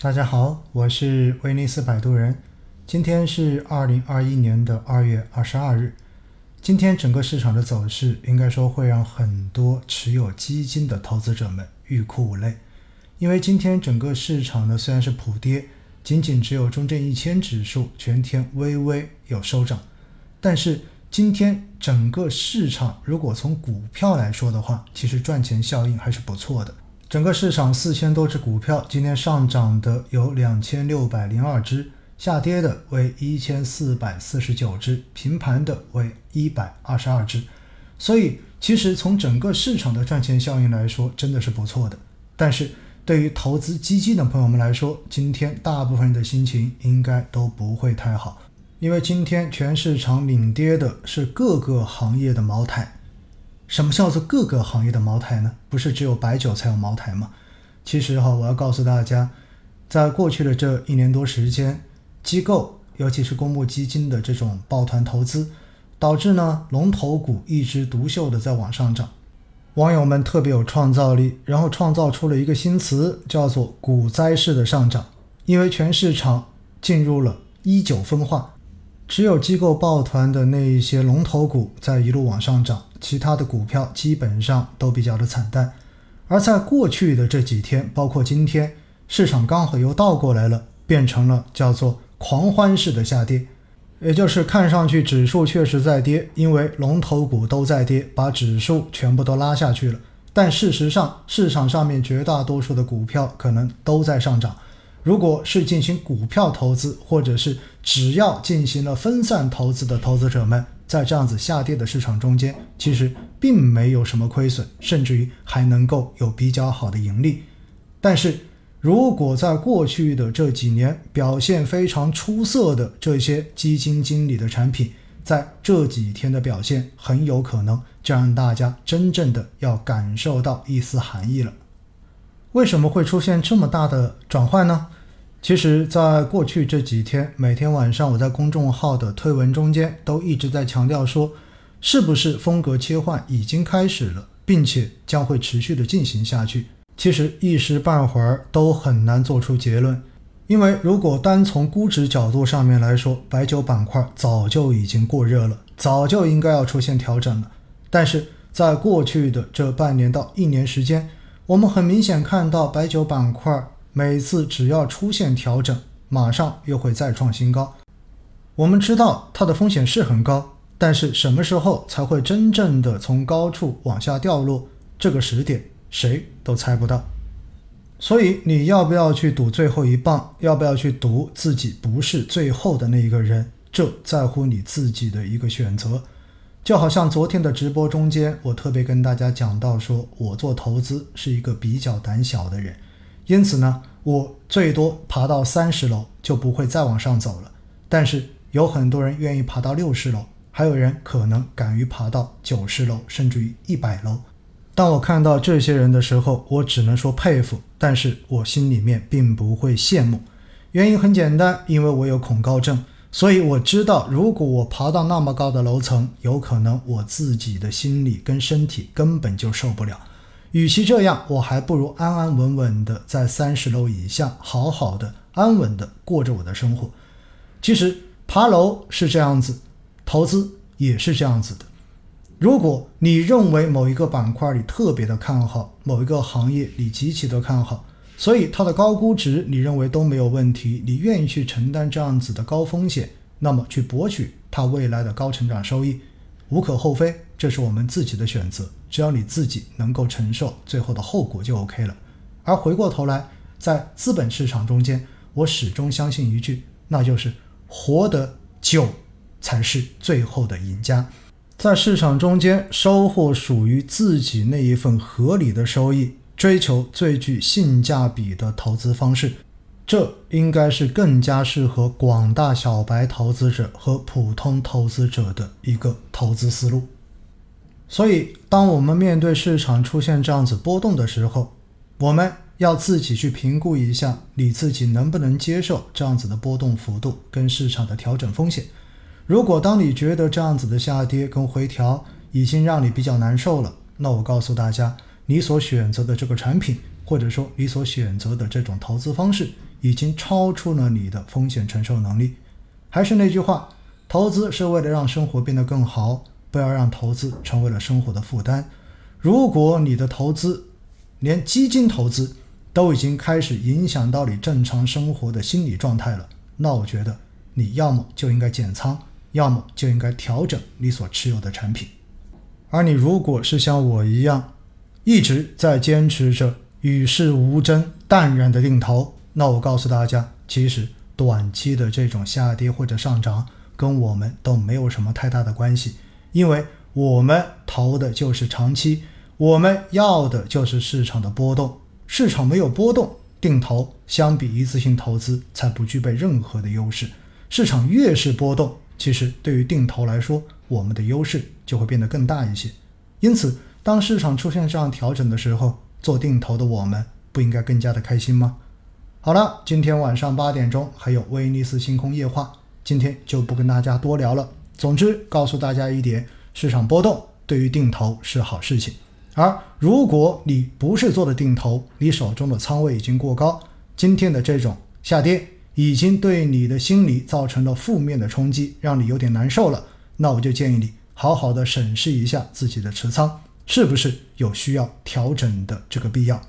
大家好，我是威尼斯摆渡人。今天是二零二一年的二月二十二日。今天整个市场的走势，应该说会让很多持有基金的投资者们欲哭无泪。因为今天整个市场呢虽然是普跌，仅仅只有中证一千指数全天微微有收涨，但是今天整个市场如果从股票来说的话，其实赚钱效应还是不错的。整个市场四千多只股票，今天上涨的有两千六百零二只，下跌的为一千四百四十九只，平盘的为一百二十二只。所以，其实从整个市场的赚钱效应来说，真的是不错的。但是对于投资基金的朋友们来说，今天大部分人的心情应该都不会太好，因为今天全市场领跌的是各个行业的茅台。什么叫做各个行业的茅台呢？不是只有白酒才有茅台吗？其实哈，我要告诉大家，在过去的这一年多时间，机构尤其是公募基金的这种抱团投资，导致呢龙头股一枝独秀的在往上涨。网友们特别有创造力，然后创造出了一个新词，叫做“股灾式的上涨”，因为全市场进入了一九分化。只有机构抱团的那一些龙头股在一路往上涨，其他的股票基本上都比较的惨淡。而在过去的这几天，包括今天，市场刚好又倒过来了，变成了叫做狂欢式的下跌，也就是看上去指数确实在跌，因为龙头股都在跌，把指数全部都拉下去了。但事实上，市场上面绝大多数的股票可能都在上涨。如果是进行股票投资，或者是只要进行了分散投资的投资者们，在这样子下跌的市场中间，其实并没有什么亏损，甚至于还能够有比较好的盈利。但是如果在过去的这几年表现非常出色的这些基金经理的产品，在这几天的表现，很有可能就让大家真正的要感受到一丝寒意了。为什么会出现这么大的转换呢？其实，在过去这几天，每天晚上我在公众号的推文中间都一直在强调说，是不是风格切换已经开始了，并且将会持续的进行下去。其实一时半会儿都很难做出结论，因为如果单从估值角度上面来说，白酒板块早就已经过热了，早就应该要出现调整了。但是在过去的这半年到一年时间，我们很明显看到白酒板块每次只要出现调整，马上又会再创新高。我们知道它的风险是很高，但是什么时候才会真正的从高处往下掉落，这个时点谁都猜不到。所以你要不要去赌最后一棒？要不要去赌自己不是最后的那一个人？这在乎你自己的一个选择。就好像昨天的直播中间，我特别跟大家讲到，说我做投资是一个比较胆小的人，因此呢，我最多爬到三十楼就不会再往上走了。但是有很多人愿意爬到六十楼，还有人可能敢于爬到九十楼，甚至于一百楼。当我看到这些人的时候，我只能说佩服，但是我心里面并不会羡慕。原因很简单，因为我有恐高症。所以我知道，如果我爬到那么高的楼层，有可能我自己的心理跟身体根本就受不了。与其这样，我还不如安安稳稳的在三十楼以下，好好的、安稳的过着我的生活。其实爬楼是这样子，投资也是这样子的。如果你认为某一个板块里特别的看好，某一个行业你极其的看好。所以它的高估值，你认为都没有问题，你愿意去承担这样子的高风险，那么去博取它未来的高成长收益，无可厚非，这是我们自己的选择，只要你自己能够承受最后的后果就 OK 了。而回过头来，在资本市场中间，我始终相信一句，那就是活得久才是最后的赢家，在市场中间收获属于自己那一份合理的收益。追求最具性价比的投资方式，这应该是更加适合广大小白投资者和普通投资者的一个投资思路。所以，当我们面对市场出现这样子波动的时候，我们要自己去评估一下，你自己能不能接受这样子的波动幅度跟市场的调整风险。如果当你觉得这样子的下跌跟回调已经让你比较难受了，那我告诉大家。你所选择的这个产品，或者说你所选择的这种投资方式，已经超出了你的风险承受能力。还是那句话，投资是为了让生活变得更好，不要让投资成为了生活的负担。如果你的投资连基金投资都已经开始影响到你正常生活的心理状态了，那我觉得你要么就应该减仓，要么就应该调整你所持有的产品。而你如果是像我一样，一直在坚持着与世无争、淡然的定投，那我告诉大家，其实短期的这种下跌或者上涨跟我们都没有什么太大的关系，因为我们投的就是长期，我们要的就是市场的波动。市场没有波动，定投相比一次性投资才不具备任何的优势。市场越是波动，其实对于定投来说，我们的优势就会变得更大一些。因此，当市场出现这样调整的时候，做定投的我们不应该更加的开心吗？好了，今天晚上八点钟还有威尼斯星空夜话，今天就不跟大家多聊了。总之，告诉大家一点：市场波动对于定投是好事情。而如果你不是做的定投，你手中的仓位已经过高，今天的这种下跌已经对你的心理造成了负面的冲击，让你有点难受了，那我就建议你好好的审视一下自己的持仓。是不是有需要调整的这个必要？